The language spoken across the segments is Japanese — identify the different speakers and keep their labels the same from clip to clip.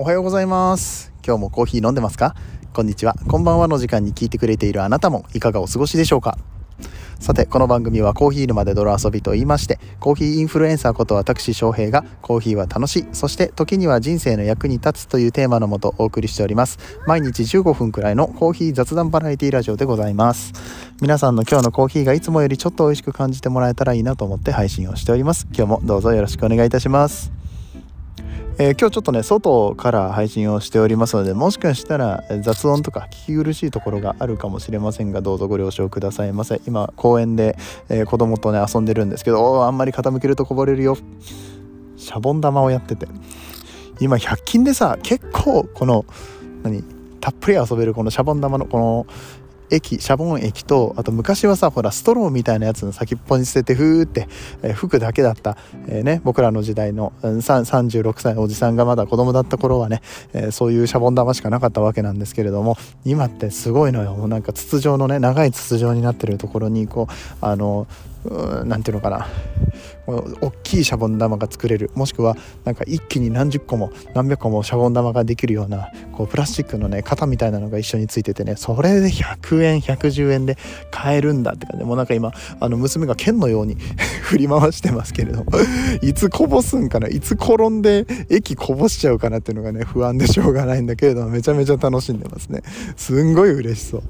Speaker 1: おはようございます。今日もコーヒー飲んでますか？こんにちは。こんばんはの時間に聞いてくれているあなたもいかがお過ごしでしょうか？さてこの番組はコーヒー沼で泥遊びと言いましてコーヒーインフルエンサーこと私翔平がコーヒーは楽しいそして時には人生の役に立つというテーマのもとお送りしております。毎日15分くらいのコーヒー雑談バラエティラジオでございます。皆さんの今日のコーヒーがいつもよりちょっと美味しく感じてもらえたらいいなと思って配信をしております。今日もどうぞよろしくお願いいたします。えー、今日ちょっとね外から配信をしておりますのでもしかしたら雑音とか聞き苦しいところがあるかもしれませんがどうぞご了承くださいませ。今公園で、えー、子供とね遊んでるんですけどあんまり傾けるとこぼれるよ。シャボン玉をやってて。今100均でさ結構この何たっぷり遊べるこのシャボン玉のこの液シャボン液とあと昔はさほらストローみたいなやつの先っぽに捨ててふーって、えー、吹くだけだった、えー、ね、僕らの時代の、うん、36歳のおじさんがまだ子供だった頃はね、えー、そういうシャボン玉しかなかったわけなんですけれども今ってすごいのよ。なんか筒状のね長い筒状になってるところにこうあの何ていうのかな。大きいシャボン玉が作れる。もしくはなんか一気に何十個も何百個もシャボン玉ができるようなこうプラスチックのね型みたいなのが一緒についててね。それで100円110円で買えるんだって感じ。もうなんか今あの娘が剣のように 振り回してますけれどいつこぼすんかな。いつ転んで液こぼしちゃうかなっていうのがね不安でしょうがないんだけれどもめちゃめちゃ楽しんでますね。すんごい嬉しそう。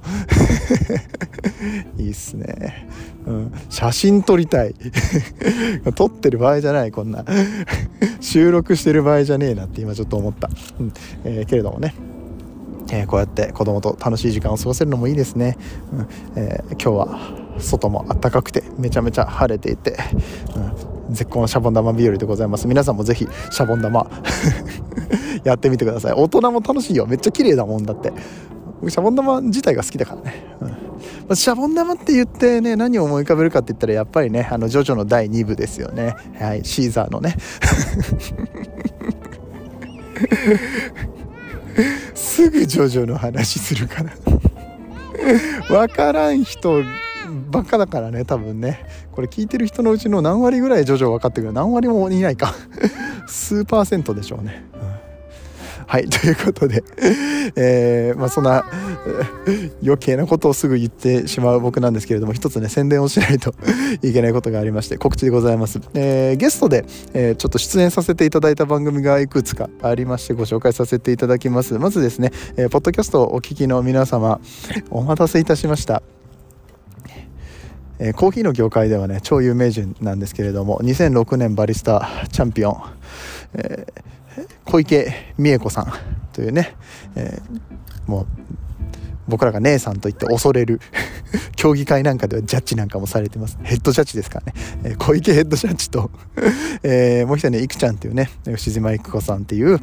Speaker 1: いいっすね、うん、写真撮りたい。撮ってる場合じゃないこんな。収録してる場合じゃねえなって今ちょっと思った、うん。えー、けれどもね。えー、こうやって子供と楽しい時間を過ごせるのもいいですね、うん。えー、今日は外も暖かくてめちゃめちゃ晴れていて、うん、絶好のシャボン玉日和でございます。皆さんもぜひシャボン玉 やってみてください。大人も楽しいよ。めっちゃ綺麗だもんだって。シャボン玉自体が好きだからね、うん。シャボン玉って言ってね何を思い浮かべるかって言ったらやっぱりねあのジョジョの第2部ですよね。はいシーザーのね。すぐジョジョの話するから。分からん人ばっかだからね多分ね。これ聞いてる人のうちの何割ぐらいジョジョ分かってくる何割もいないか。数パーセントでしょうね、はいということで、えー、まあ、そんな余計なことをすぐ言ってしまう僕なんですけれども一つね宣伝をしないといけないことがありまして告知でございます、えー、ゲストで、えー、ちょっと出演させていただいた番組がいくつかありましてご紹介させていただきます。まずですね、えー、ポッドキャストをお聞きの皆様お待たせいたしました。えー、コーヒーの業界ではね超有名人なんですけれども2006年バリスタチャンピオン、えー小池美恵子さんというね、えー、もう僕らが姉さんと言って恐れる 競技会なんかではジャッジなんかもされてます。ヘッドジャッジですからね、えー、小池ヘッドジャッジと えー、もう一人ねいくちゃんっていうね牛島育子さんっていう、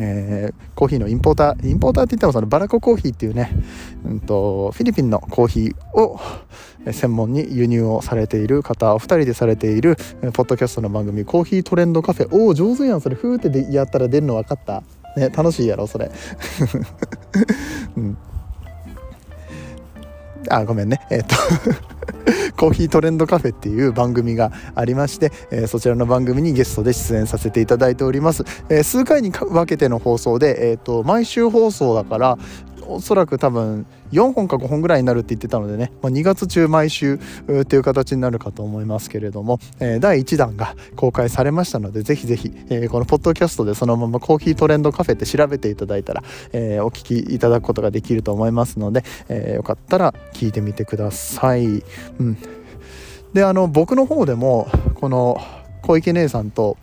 Speaker 1: えー、コーヒーのインポーターインポーターって言ってもそのバラココーヒーっていうね、うんと、フィリピンのコーヒーを専門に輸入をされている方お二人でされているポッドキャストの番組「コーヒートレンドカフェ」おお上手やんそれ。ふーってでやったら出るの分かった。ね楽しいやろそれ、うん。あごめんね。えっ、と コーヒートレンドカフェっていう番組がありまして、えー、そちらの番組にゲストで出演させていただいております、えー、数回に分けての放送で、えーと毎週放送だからおそらく多分4本か5本ぐらいになるって言ってたのでね、まあ、2月中毎週っていう形になるかと思いますけれども、えー、第1弾が公開されましたのでぜひぜひ、えー、このポッドキャストでそのままコーヒートレンドカフェって調べていただいたら、えー、お聞きいただくことができると思いますので、えよかったら聞いてみてください。うん、であの僕の方でもこの小池姉さんと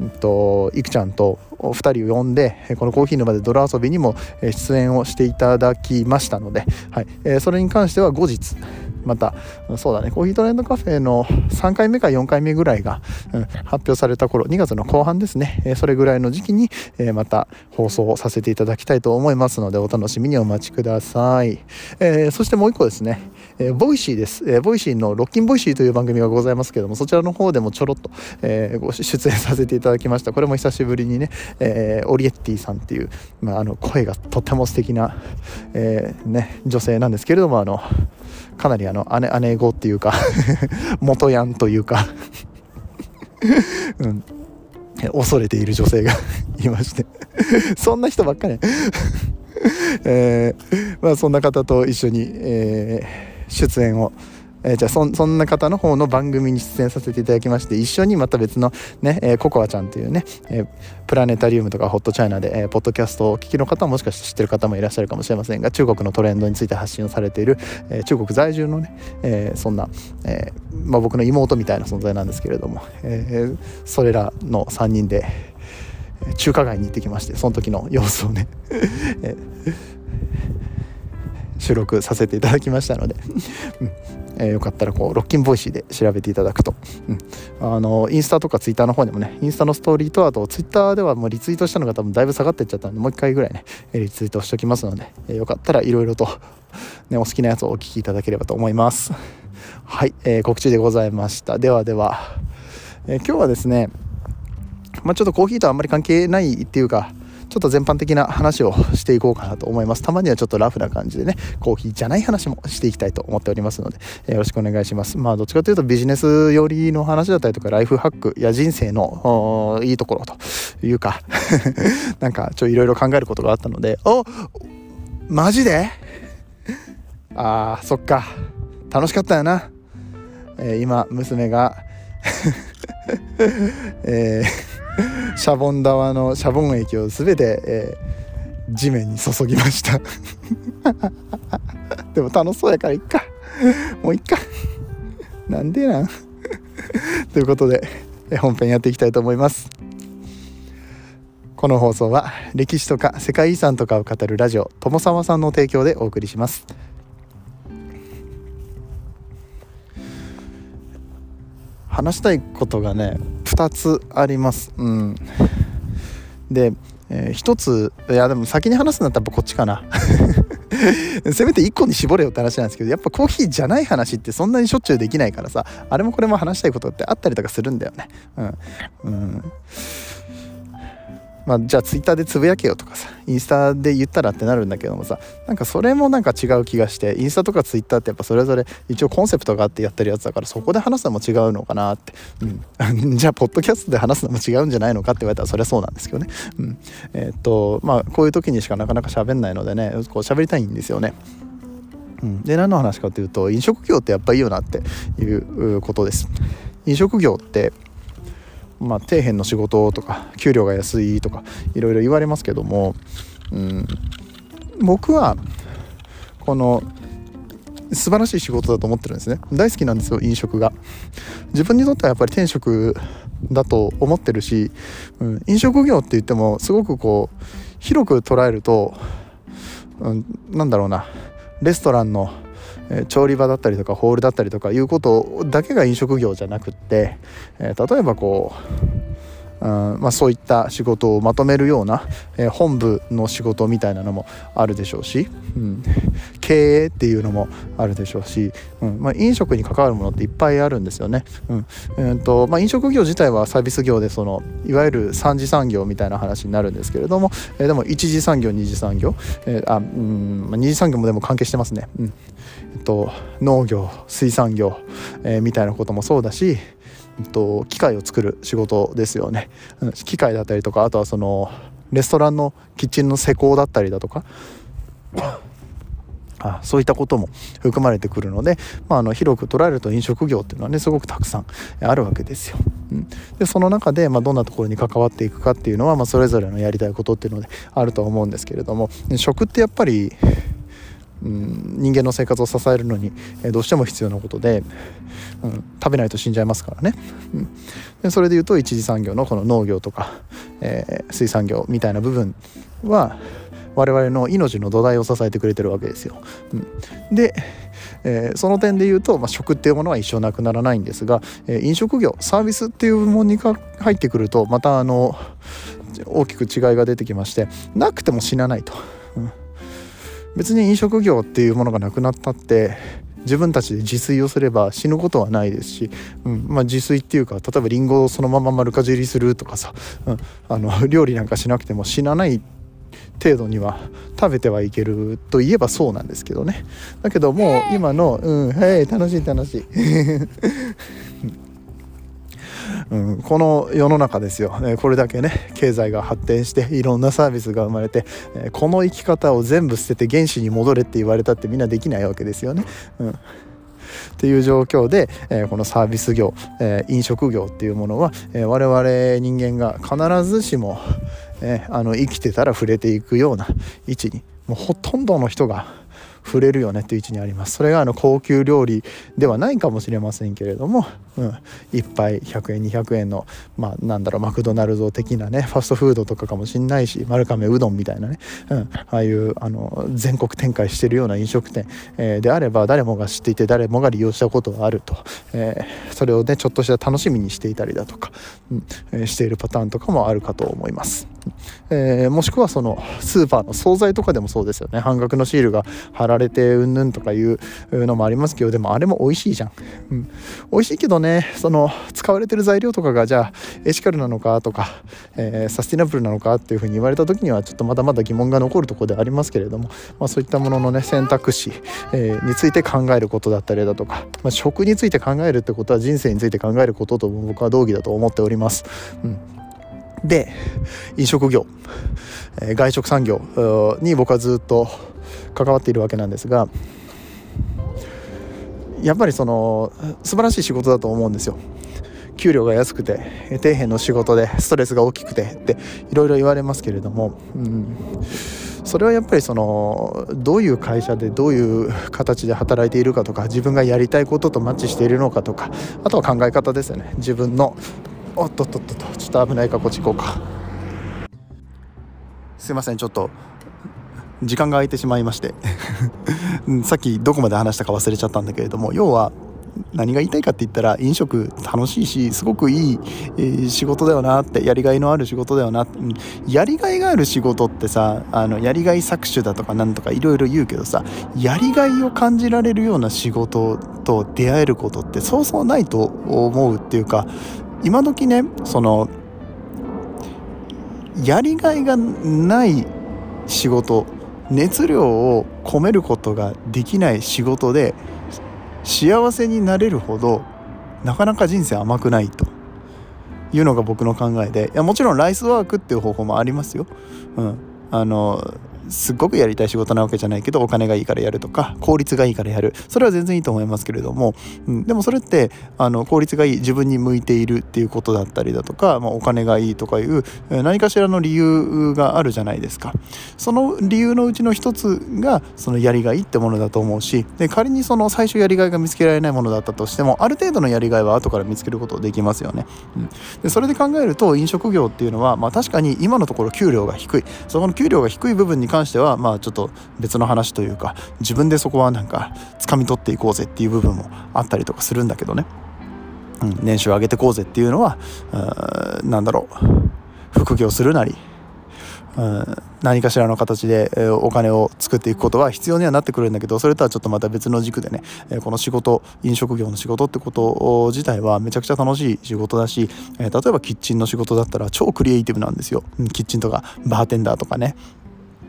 Speaker 1: うんと、いくちゃんと2人を呼んでこのコーヒー沼で泥遊びにも出演をしていただきましたので、はい。え、それに関しては後日またそうだねコーヒートレンドカフェの3回目か4回目ぐらいが、うん、発表された頃2月の後半ですね、え、それぐらいの時期に、え、また放送させていただきたいと思いますのでお楽しみにお待ちください、えー、そしてもう一個ですね、えボイシーです、えボイシーのロッキンボイシーという番組がございますけどもそちらの方でもちょろっと、えご出演させていただきました。これも久しぶりにね、えオリエッティさんっていう、まあ、あの声がとても素敵な、えね、女性なんですけれどもあのかなりあの姉姉子っていうか 元ヤンというかうん。恐れている女性が いまして。そんな人ばっかり、えー、まあ、そんな方と一緒に、えー、出演を。えー、じゃあそそんな方の方の番組に出演させていただきまして一緒にまた別のね、えー、ココアちゃんというね、えー、プラネタリウムとかホットチャイナで、えー、ポッドキャストをお聞きの方ももしかして知ってる方もいらっしゃるかもしれませんが中国のトレンドについて発信をされている、えー、中国在住のね、えー、そんな、えーまあ、僕の妹みたいな存在なんですけれども、えー、それらの3人で中華街に行ってきましてその時の様子をね 収録させていただきましたので、うん。えー、よかったらこうロッキンボイシーで調べていただくと、うん、あのインスタとかツイッターの方にもねインスタのストーリーとあとツイッターではもうリツイートしたのが多分だいぶ下がってっちゃったんでもう一回ぐらいねリツイートしておきますので、えー、よかったらいろいろと、ね、お好きなやつをお聞きいただければと思います。はい、えー、告知でございました。ではでは、え今日はですねまあ、ちょっとコーヒーとあんまり関係ないっていうかちょっと全般的な話をしていこうかなと思います。たまにはちょっとラフな感じでねコーヒーじゃない話もしていきたいと思っておりますので、えよろしくお願いします。まあどっちかというとビジネス寄りの話だったりとかライフハックや人生のいいところというか なんかちょいろいろ考えることがあったのでおマジで？あーそっか。楽しかったよな、えー、今娘が えー シャボン玉のシャボン液を全て、えー、地面に注ぎました。でも楽しそうやからいっか。もういっか。なんでなん？ということで本編やっていきたいと思います。この放送は歴史とか世界遺産とかを語るラジオ友沢さんの提供でお送りします。話したいことがね2つあります。うん、で、えー、1ついやでも先に話すんだったらこっちかな。せめて1個に絞れよって話なんですけどやっぱコーヒーじゃない話ってそんなにしょっちゅうできないからさあれもこれも話したいことってあったりとかするんだよね。うん、うんまあ、じゃあツイッターでつぶやけよとかさインスタで言ったらってなるんだけどもさなんかそれもなんか違う気がしてインスタとかツイッターってやっぱそれぞれ一応コンセプトがあってやってるやつだからそこで話すのも違うのかなって、うん、じゃあポッドキャストで話すのも違うんじゃないのかって言われたらそれはそうなんですけどね、うん、えー、っとまあこういう時にしかなかなか喋んないのでねこう喋りたいんですよね。うん、で何の話かというと飲食業ってやっぱいいよなっていうことです。飲食業ってまあ、底辺の仕事とか給料が安いとかいろいろ言われますけども、うん、僕はこの素晴らしい仕事だと思ってるんですね。大好きなんですよ飲食が。自分にとってはやっぱり転職だと思ってるし、うん、飲食業って言ってもすごくこう広く捉えると、うん、なんだろうなレストランの調理場だったりとかホールだったりとかいうことだけが飲食業じゃなくって、例えばこううんまあ、そういった仕事をまとめるような、本部の仕事みたいなのもあるでしょうし、うん、経営っていうのもあるでしょうし、うんまあ、飲食に関わるものっていっぱいあるんですよね。うんえーとまあ、飲食業自体はサービス業でそのいわゆる三次産業みたいな話になるんですけれども、えー、でも一次産業二次産業、えーあうんまあ、二次産業もでも関係してますね。うんえっと、農業水産業、えー、みたいなこともそうだしえっと機械を作る仕事ですよね機械だったりとかあとはそのレストランのキッチンの施工だったりだとかあそういったことも含まれてくるので、まあ、あの広く捉えると飲食業っていうのはねすごくたくさんあるわけですよ。うん、でその中で、まあ、どんなところに関わっていくかっていうのは、まあ、それぞれのやりたいことっていうのであると思うんですけれども食ってやっぱりうん、人間の生活を支えるのに、え、どうしても必要なことで、うん、食べないと死んじゃいますからね、うん、でそれでいうと一次産業のこの農業とか、えー、水産業みたいな部分は我々の命の土台を支えてくれてるわけですよ。うん、で、えー、その点で言うと、まあ、食っていうものは一生なくならないんですが、えー、飲食業サービスっていう部門に入ってくるとまたあの大きく違いが出てきましてなくても死なないと。うん別に飲食業っていうものがなくなったって自分たちで自炊をすれば死ぬことはないですし、うんまあ、自炊っていうか例えばりんごをそのまま丸かじりするとかさ、うん、あの 料理なんかしなくても死なない程度には食べてはいけるといえばそうなんですけどね。だけどもう今の「うんはい楽しい楽しい」うん、この世の中ですよ、これだけね経済が発展していろんなサービスが生まれて、えこの生き方を全部捨てて原始に戻れって言われたってみんなできないわけですよね。うんっていう状況で、えー、このサービス業、えー、飲食業っていうものは、えー、我々人間が必ずしも、えあの生きてたら触れていくような位置にもうほとんどの人が触れるよねっていう位置にあります。それがあの高級料理ではないかもしれませんけれども、うん、1杯100円200円のまあなんだろうマクドナルド的なねファストフードとかかもしんないし丸亀うどんみたいなね、うん、ああいうあの全国展開してるような飲食店、えー、であれば誰もが知っていて誰もが利用したことがあると、えー、それをねちょっとした楽しみにしていたりだとか、うん。えー、しているパターンとかもあるかと思います。えー、もしくはそのスーパーの惣菜とかでもそうですよね。半額のシールが貼られてうんぬんとかいうのもありますけどでもあれも美味しいじゃん、うん、美味しいけどねその使われてる材料とかがじゃあエシカルなのかとか、えー、サスティナブルなのかっていうふうに言われた時にはちょっとまだまだ疑問が残るところでありますけれども、まあ、そういったもののね選択肢、えー、について考えることだったりだとか、まあ、食について考えるってことは人生について考えることと僕は同義だと思っております。うん。で飲食業、え、外食産業に僕はずっと関わっているわけなんですがやっぱりその素晴らしい仕事だと思うんですよ。給料が安くて底辺の仕事でストレスが大きくてっていろいろ言われますけれども、うん、それはやっぱりそのどういう会社でどういう形で働いているかとか自分がやりたいこととマッチしているのかとかあとは考え方ですよね自分のおっとっとっとちょっと危ないかこっち行こうか。すいませんちょっと。時間が空いてしまいまして。さっきどこまで話したか忘れちゃったんだけれども要は何が言いたいかって言ったら飲食楽しいしすごくいい、仕事だよなってやりがいのある仕事だよな。やりがいがある仕事ってさあのやりがい搾取だとかなんとかいろいろ言うけどさやりがいを感じられるような仕事と出会えることってそうそうないと思うっていうか今時ねそのやりがいがない仕事熱量を込めることができない仕事で幸せになれるほどなかなか人生甘くないと。いうのが僕の考えで。いやもちろんライスワークっていう方法もありますよ。うん、あのすっごくやりたい仕事なわけじゃないけどお金がいいからやるとか効率がいいからやる。それは全然いいと思いますけれども、うん、でもそれってあの効率がいい自分に向いているっていうことだったりだとか、まあ、お金がいいとかいう何かしらの理由があるじゃないですか。その理由のうちの一つがそのやりがいってものだと思うしで仮にその最初やりがいが見つけられないものだったとしてもある程度のやりがいは後から見つけることできますよね、うん、でそれで考えると飲食業っていうのは、まあ、確かに今のところ給料が低い。そこの給料が低い部分に関してはまあちょっと別の話というか自分でそこはなんか掴み取っていこうぜっていう部分もあったりとかするんだけどね、うん、年収を上げてこうぜっていうのは何だろう副業するなりうん、何かしらの形で、えお金を作っていくことは必要にはなってくるんだけどそれとはちょっとまた別の軸でね、えこの仕事飲食業の仕事ってこと自体はめちゃくちゃ楽しい仕事だし、え例えばキッチンの仕事だったら超クリエイティブなんですよ。キッチンとかバーテンダーとかね。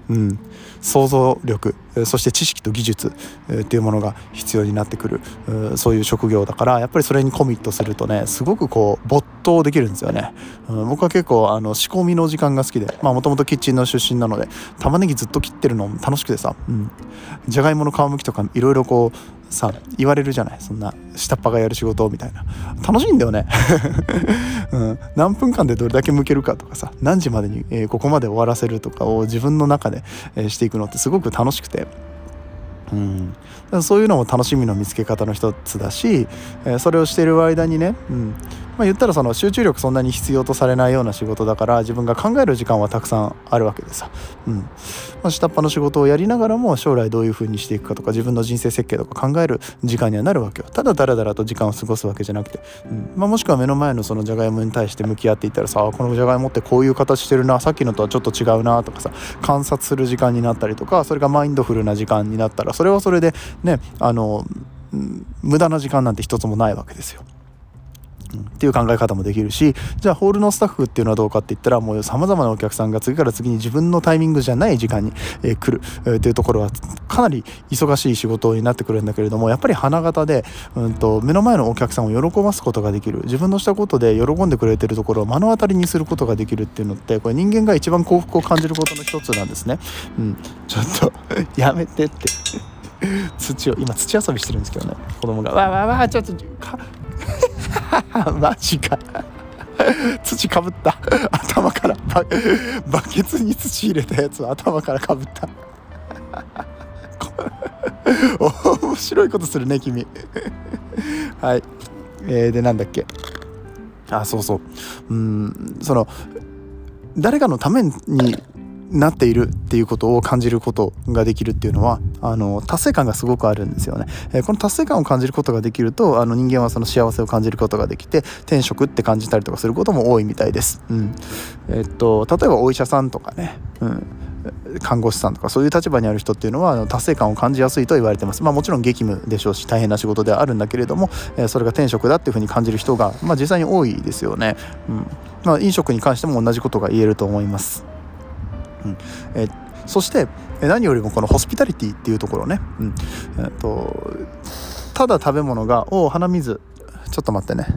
Speaker 1: うん、想像力そして知識と技術っていうものが必要になってくるそういう職業だからやっぱりそれにコミットするとねすごくこう没頭できるんですよね、うん、僕は結構あの仕込みの時間が好きでもともとキッチンの出身なので玉ねぎずっと切ってるの楽しくてさ、うん、じゃがいもの皮むきとかいろいろこうさ言われるじゃない？そんな下っ端がやる仕事みたいな。楽しいんだよね、うん、何分間でどれだけ向けるかとかさ何時までに、えー、ここまで終わらせるとかを自分の中で、えー、していくのってすごく楽しくて。うん、だからそういうのも楽しみの見つけ方の一つだし、えー、それをしている間にね、うん。まあ、言ったらその集中力そんなに必要とされないような仕事だから自分が考える時間はたくさんあるわけでさ、うん。まあ、下っ端の仕事をやりながらも将来どういう風にしていくかとか自分の人生設計とか考える時間にはなるわけよ。ただだらだらと時間を過ごすわけじゃなくて、うん。まあ、もしくは目の前のそのじゃがいもに対して向き合っていったらさあこのじゃがいもってこういう形してるなさっきのとはちょっと違うなとかさ観察する時間になったりとかそれがマインドフルな時間になったらそれはそれでねあの無駄な時間なんて一つもないわけですよ。っていう考え方もできるしじゃあホールのスタッフっていうのはどうかって言ったらもうさまざまなお客さんが次から次に自分のタイミングじゃない時間に、えー、来る、えー、っていうところはかなり忙しい仕事になってくるんだけれどもやっぱり花形で、うんと、目の前のお客さんを喜ばすことができる。自分のしたことで喜んでくれてるところを目の当たりにすることができるっていうのってこれ人間が一番幸福を感じることの一つなんですね。うん、ちょっと やめてって。土を今土遊びしてるんですけどね。子供がわわわちょっと マジか。土かぶった。頭からバケツに土入れたやつを頭からかぶった。面白いことするね君。はい。えー、でなんだっけ。あそうそう。うんその誰かのためになっているっていうことを感じることができるっていうのはあの達成感がすごくあるんですよね、えー、この達成感を感じることができるとあの人間はその幸せを感じることができて転職って感じたりとかすることも多いみたいです、うんえー、っと例えばお医者さんとかね、うん看護師さんとかそういう立場にある人っていうのは達成感を感じやすいと言われてます。まあ、もちろん激務でしょうし大変な仕事ではあるんだけれども、えそれが転職だっていうふうに感じる人が、まあ、実際に多いですよね。うんまあ、飲食に関しても同じことが言えると思います。うん。えそして何よりもこのホスピタリティっていうところね、うん。えーと、ただ食べ物が「おお鼻水。ちょっと待ってね」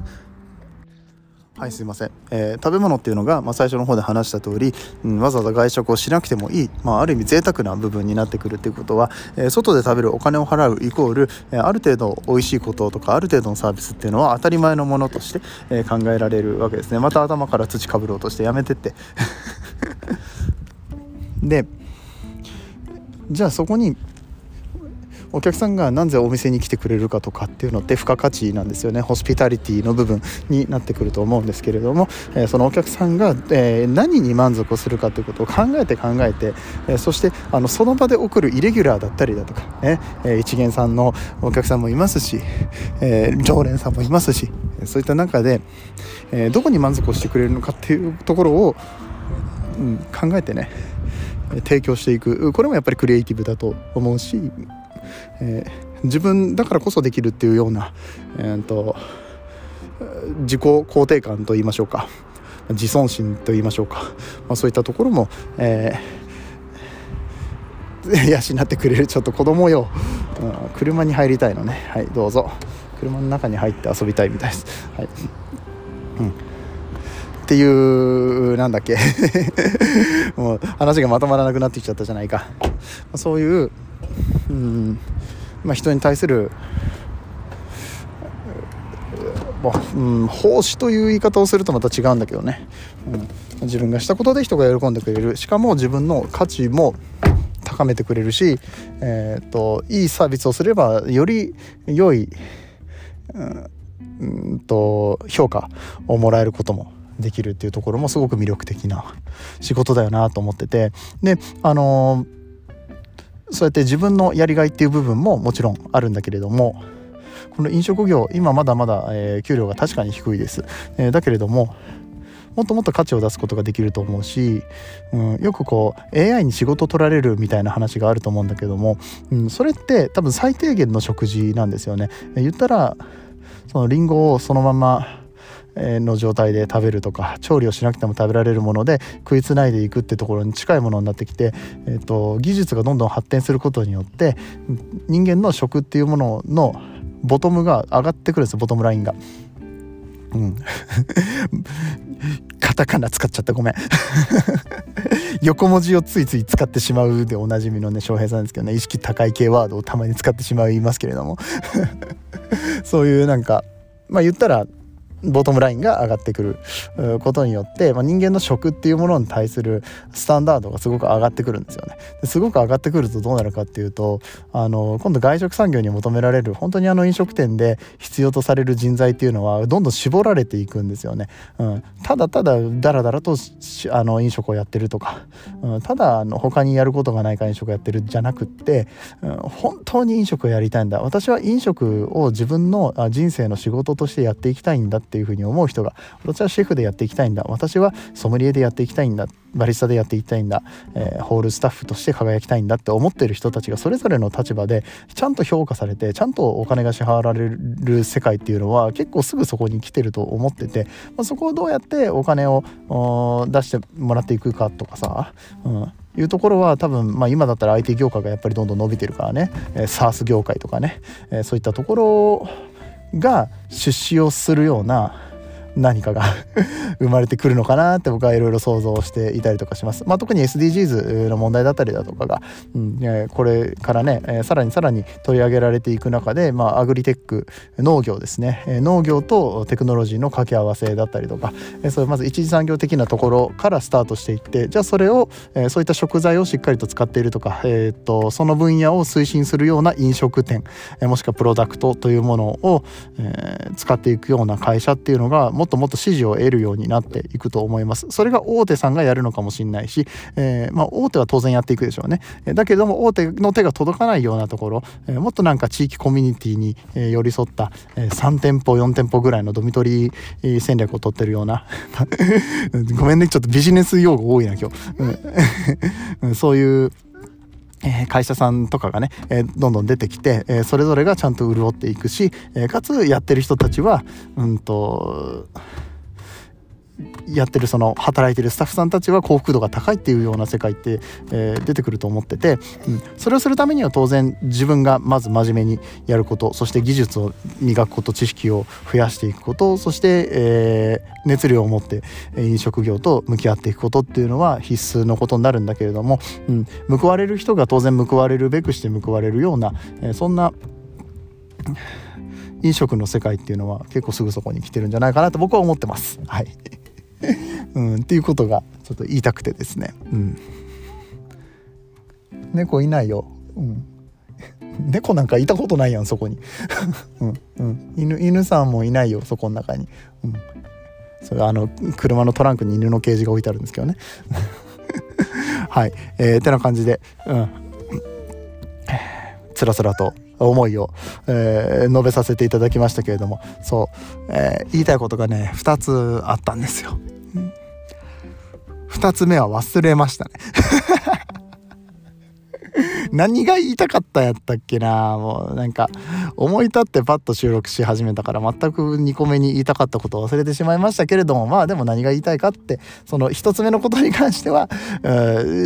Speaker 1: はいすいません、えー、食べ物っていうのが、まあ、最初の方で話した通り、うん、わざわざ外食をしなくてもいい、まあ、ある意味贅沢な部分になってくるっていうことは、えー、外で食べるお金を払うイコール、えー、ある程度美味しいこととかある程度のサービスっていうのは当たり前のものとして、え考えられるわけですね。また頭から土かぶろうとしてやめてって。でじゃあそこにお客さんがなぜお店に来てくれるかとかっていうのって付加価値なんですよね。ホスピタリティの部分になってくると思うんですけれども、え、そのお客さんが、え、何に満足をするかということを考えて考えて、え、そしてあのその場で起こるイレギュラーだったりだとか、ねえ、一元さんのお客さんもいますし、え、常連さんもいますしそういった中で、え、どこに満足をしてくれるのかっていうところを、うん、考えてね提供していく。これもやっぱりクリエイティブだと思うし、えー、自分だからこそできるっていうような、えーと、自己肯定感といいましょうか。自尊心といいましょうか、まあ、そういったところも、えー、養ってくれるちょっと子供よ、うん、車に入りたいのね。はいどうぞ。車の中に入って遊びたいみたいです。はい、うん。っていうなんだっけ。もう話がまとまらなくなってきちゃったじゃないか。そういう、うんまあ、人に対するうん、奉仕という言い方をするとまた違うんだけどね、うん、自分がしたことで人が喜んでくれる。しかも自分の価値も高めてくれるし、えーと、いいサービスをすればより良い、うんうん、と評価をもらえることもできるっていうところもすごく魅力的な仕事だよなと思っててであのそうやって自分のやりがいっていう部分ももちろんあるんだけれどもこの飲食業今まだまだ、えー、給料が確かに低いです、えー、だけれどももっともっと価値を出すことができると思うし、うん、よくこう AI に仕事取られるみたいな話があると思うんだけども、うん、それって多分最低限の食事なんですよね。言ったらそのリンゴをそのままの状態で食べるとか調理をしなくても食べられるもので食いつないでいくってところに近いものになってきて、えーと、技術がどんどん発展することによって人間の食っていうもののボトムが上がってくるんですボトムラインが。うん、カタカナ使っちゃった。ごめん。横文字をついつい使ってしまうでおなじみのね翔平さんですけどね意識高い系ワードをたまに使ってしまいますけれども。そういうなんかまあ言ったらボトムラインが上がってくることによって、まあ、人間の食っていうものに対するスタンダードがすごく上がってくるんですよね。すごく上がってくるとどうなるかっていうとあの今度外食産業に求められる本当にあの飲食店で必要とされる人材っていうのはどんどん絞られていくんですよね。うん、ただただダラダラとあの飲食をやってるとか、うん、ただあの他にやることがないから飲食をやってるじゃなくって、うん、本当に飲食をやりたいんだ私は飲食を自分の人生の仕事としてやっていきたいんだっっていうふうに思う人が私はシェフでやっていきたいんだ。私はソムリエでやっていきたいんだ。バリスタでやっていきたいんだ、えー、ホールスタッフとして輝きたいんだって思ってる人たちがそれぞれの立場でちゃんと評価されてちゃんとお金が支払われる世界っていうのは結構すぐそこに来てると思ってて、まあ、そこをどうやってお金を出してもらっていくかとかさ、うん、いうところは多分、まあ、今だったら IT 業界がやっぱりどんどん伸びてるからね、えー、SARS 業界とかね、えー、そういったところが出資をするような何かが 生まれてくるのかなって僕はいろいろ想像していたりとかします。まあ、特に SDGs の問題だったりだとかが、うん、これからね、えー、さらにさらに取り上げられていく中で、まあ、アグリテック農業ですね、えー、農業とテクノロジーの掛け合わせだったりとか、えー、そういうまず一次産業的なところからスタートしていってじゃあそれを、えー、そういった食材をしっかりと使っているとか、えー、っとその分野を推進するような飲食店、えー、もしくはプロダクトというものを、えー、使っていくような会社っていうのがもっっともっと支持を得るようになっていくと思います。それが大手さんがやるのかもしれないし、えー、まあ、大手は当然やっていくでしょうね。だけども大手の手が届かないようなところ、えー、もっとなんか地域コミュニティに寄り添った、え3店舗4店舗ぐらいのドミトリー戦略を取ってるような。ごめんね。ちょっとビジネス用語多いな今日、うん、そういうえ会社さんとかがね、えどんどん出てきて、えそれぞれがちゃんと潤っていくし、えかつやってる人たちはうんとやってるその働いてるスタッフさんたちは幸福度が高いっていうような世界って、えー、出てくると思ってて、うん、それをするためには当然自分がまず真面目にやることそして技術を磨くこと知識を増やしていくことそして、えー、熱量を持って飲食業と向き合っていくことっていうのは必須のことになるんだけれども、うん、報われる人が当然報われるべくして報われるような、えー、そんな飲食の世界っていうのは結構すぐそこに来てるんじゃないかなと僕は思ってます。はい。うん、っていうことがちょっと言いたくてですね、うん、猫いないよ、うん、猫なんかいたことないやんそこに、うん。うん、犬犬さんもいないよそこの中に、うん、それあの車のトランクに犬のケージが置いてあるんですけどね。はい。えー、てな感じで、うん、つらつらと思いを、えー、述べさせていただきましたけれどもそう、えー、言いたいことがね2つあったんですよ。2つ目は忘れましたね 何が言いたかったやったっけなもうなんか思い立ってパッと収録し始めたから全く2個目に言いたかったことを忘れてしまいましたけれどもまあでも何が言いたいかってその1つ目のことに関しては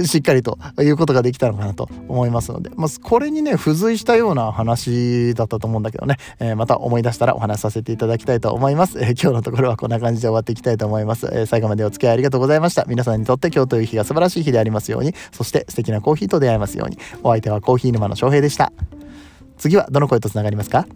Speaker 1: しっかりと言うことができたのかなと思いますので、まあ、これにね付随したような話だったと思うんだけどね、えー、また思い出したらお話しさせていただきたいと思います、えー、今日のところはこんな感じで終わっていきたいと思います、えー、最後までお付き合いありがとうございました。皆さんにとって今日という日が素晴らしい日でありますようにそして素敵なコーヒーと出会えますように。お相手はコーヒー沼の翔平でした。次はどの声とつながりますか？